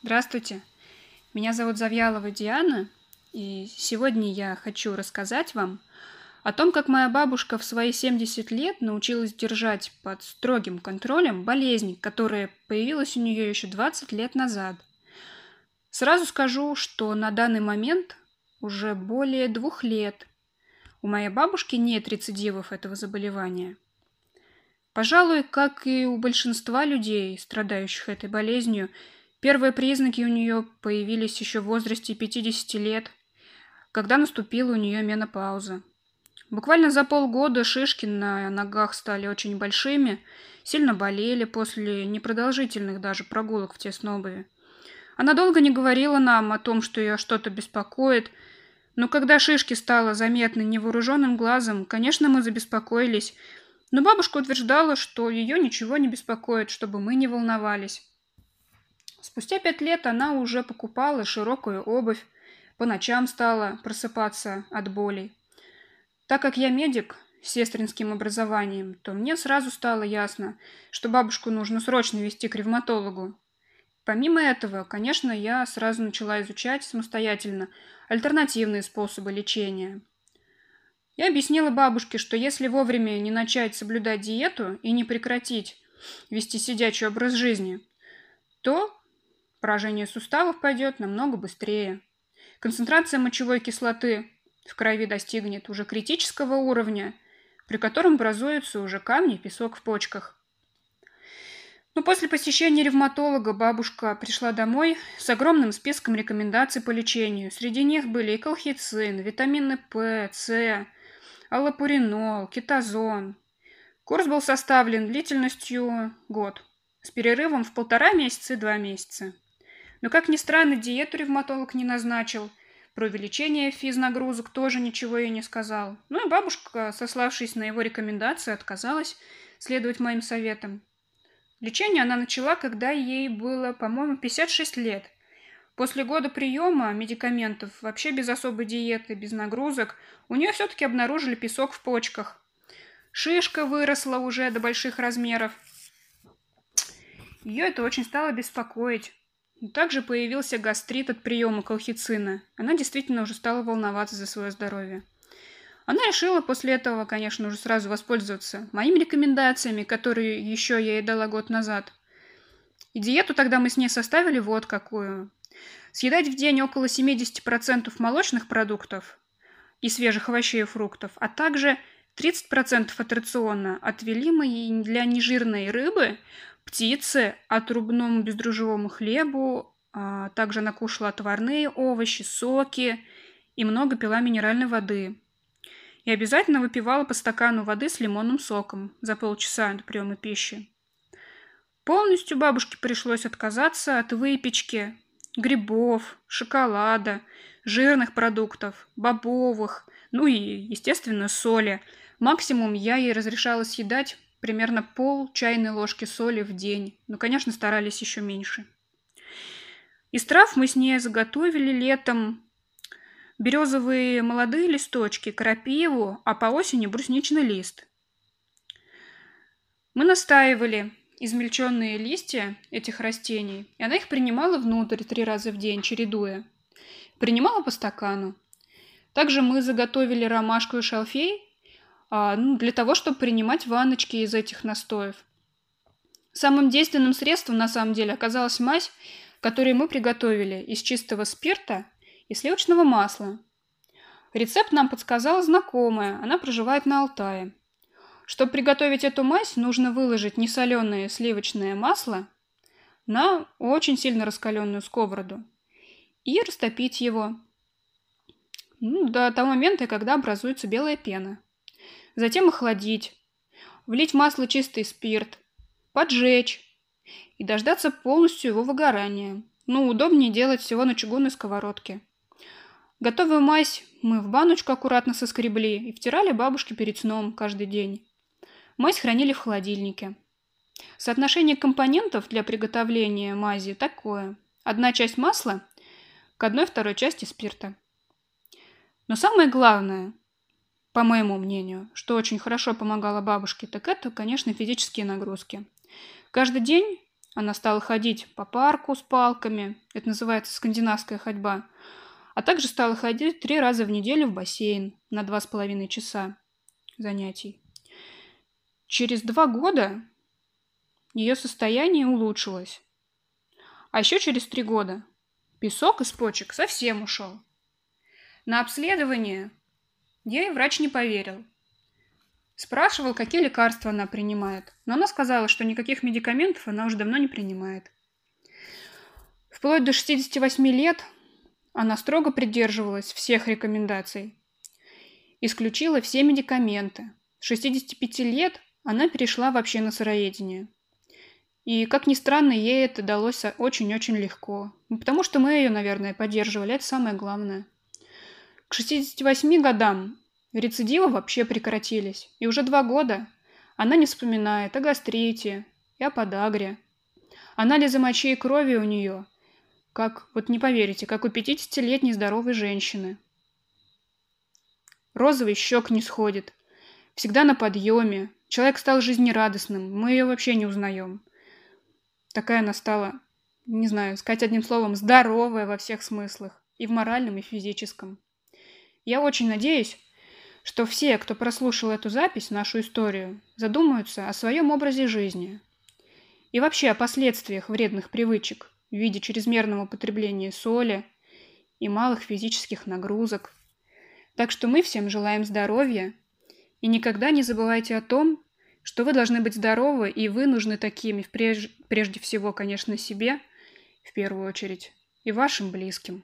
Здравствуйте, меня зовут Завьялова Диана, и сегодня я хочу рассказать вам о том, как моя бабушка в свои 70 лет научилась держать под строгим контролем болезнь, которая появилась у нее еще 20 лет назад. Сразу скажу, что на данный момент уже более двух лет у моей бабушки нет рецидивов этого заболевания. Пожалуй, как и у большинства людей, страдающих этой болезнью, первые признаки у нее появились еще в возрасте 50 лет, когда наступила у нее менопауза. Буквально за полгода шишки на ногах стали очень большими, сильно болели после непродолжительных даже прогулок в тесной обуви. Она долго не говорила нам о том, что ее что-то беспокоит, но когда шишки стало заметно невооруженным глазом, конечно, мы забеспокоились, но бабушка утверждала, что ее ничего не беспокоит, чтобы мы не волновались. Спустя пять лет она уже покупала широкую обувь, по ночам стала просыпаться от болей. Так как я медик с сестринским образованием, то мне сразу стало ясно, что бабушку нужно срочно вести к ревматологу. Помимо этого, конечно, я сразу начала изучать самостоятельно альтернативные способы лечения. Я объяснила бабушке, что если вовремя не начать соблюдать диету и не прекратить вести сидячий образ жизни, то поражение суставов пойдет намного быстрее. Концентрация мочевой кислоты в крови достигнет уже критического уровня, при котором образуются уже камни и песок в почках. Но после посещения ревматолога бабушка пришла домой с огромным списком рекомендаций по лечению. Среди них были и колхицин, витамины П, С, аллопуринол, кетозон. Курс был составлен длительностью год, с перерывом в полтора месяца и два месяца. Но, как ни странно, диету ревматолог не назначил, про увеличение физнагрузок тоже ничего ей не сказал. Ну и бабушка, сославшись на его рекомендации, отказалась следовать моим советам. Лечение она начала, когда ей было, по-моему, 56 лет. После года приема медикаментов, вообще без особой диеты, без нагрузок, у нее все-таки обнаружили песок в почках. Шишка выросла уже до больших размеров. Ее это очень стало беспокоить. Также появился гастрит от приема колхицина. Она действительно уже стала волноваться за свое здоровье. Она решила после этого, конечно, уже сразу воспользоваться моими рекомендациями, которые еще я ей дала год назад. И диету тогда мы с ней составили вот какую. Съедать в день около 70% молочных продуктов и свежих овощей и фруктов, а также 30% от рациона отвели мы для нежирной рыбы, птицы, отрубному бездрожжевому хлебу, а также она кушала отварные овощи, соки и много пила минеральной воды. И обязательно выпивала по стакану воды с лимонным соком за полчаса до приема пищи. Полностью бабушке пришлось отказаться от выпечки, грибов, шоколада, жирных продуктов, бобовых, ну и, естественно, соли. Максимум я ей разрешала съедать примерно пол чайной ложки соли в день. Но, конечно, старались еще меньше. Из трав мы с ней заготовили летом березовые молодые листочки, крапиву, а по осени брусничный лист. Мы настаивали измельченные листья этих растений, и она их принимала внутрь три раза в день, чередуя. Принимала по стакану. Также мы заготовили ромашку и шалфей а, ну, для того, чтобы принимать ванночки из этих настоев. Самым действенным средством на самом деле оказалась мазь, которую мы приготовили из чистого спирта и сливочного масла. Рецепт нам подсказала знакомая, она проживает на Алтае. Чтобы приготовить эту мазь, нужно выложить несоленое сливочное масло на очень сильно раскаленную сковороду и растопить его ну, до того момента, когда образуется белая пена затем охладить, влить в масло чистый спирт, поджечь и дождаться полностью его выгорания. Ну, удобнее делать всего на чугунной сковородке. Готовую мазь мы в баночку аккуратно соскребли и втирали бабушке перед сном каждый день. Мазь хранили в холодильнике. Соотношение компонентов для приготовления мази такое. Одна часть масла к одной второй части спирта. Но самое главное, по моему мнению, что очень хорошо помогало бабушке, так это, конечно, физические нагрузки. Каждый день Она стала ходить по парку с палками, это называется скандинавская ходьба, а также стала ходить три раза в неделю в бассейн на два с половиной часа занятий. Через два года ее состояние улучшилось. А еще через три года песок из почек совсем ушел. На обследование ей врач не поверил. Спрашивал, какие лекарства она принимает, но она сказала, что никаких медикаментов она уже давно не принимает. Вплоть до 68 лет она строго придерживалась всех рекомендаций. Исключила все медикаменты. С 65 лет она перешла вообще на сыроедение. И, как ни странно, ей это далось очень-очень легко. Потому что мы ее, наверное, поддерживали, это самое главное. К 68 годам рецидивы вообще прекратились. И уже два года она не вспоминает о гастрите и о подагре. Анализы мочи и крови у нее, как, вот не поверите, как у 50-летней здоровой женщины. Розовый щек не сходит. Всегда на подъеме. Человек стал жизнерадостным. Мы ее вообще не узнаем. Такая она стала, не знаю, сказать одним словом, здоровая во всех смыслах. И в моральном, и в физическом. Я очень надеюсь, что все, кто прослушал эту запись, нашу историю, задумаются о своем образе жизни и вообще о последствиях вредных привычек в виде чрезмерного употребления соли и малых физических нагрузок. Так что мы всем желаем здоровья и никогда не забывайте о том, что вы должны быть здоровы и вы нужны такими, прежде всего, конечно, себе, в первую очередь, и вашим близким.